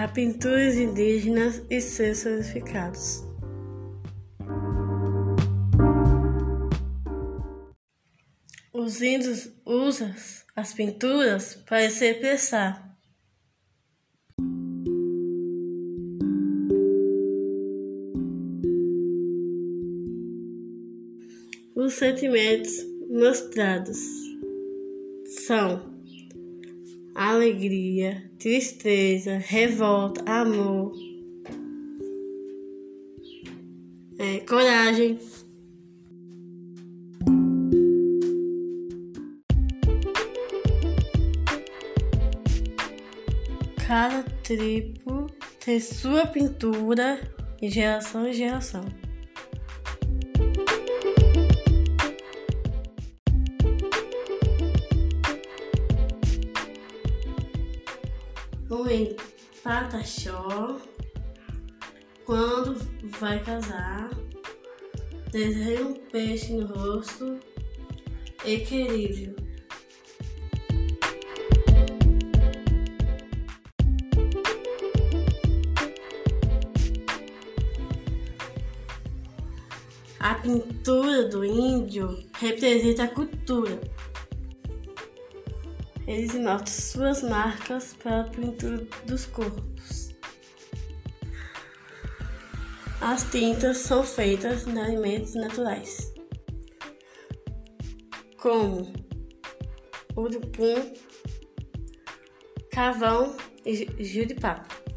a pinturas indígenas e seus significados. Os índios usam as pinturas para se expressar. Os sentimentos mostrados são alegria, tristeza, revolta, amor, é, coragem. Cada tribo tem sua pintura de geração em geração. O Pataxó, quando vai casar, desenha um peixe no rosto, equilíbrio. A pintura do índio representa a cultura. Eles mostram suas marcas para a pintura dos corpos. As tintas são feitas de alimentos naturais, como urupum, carvão e jiripapo.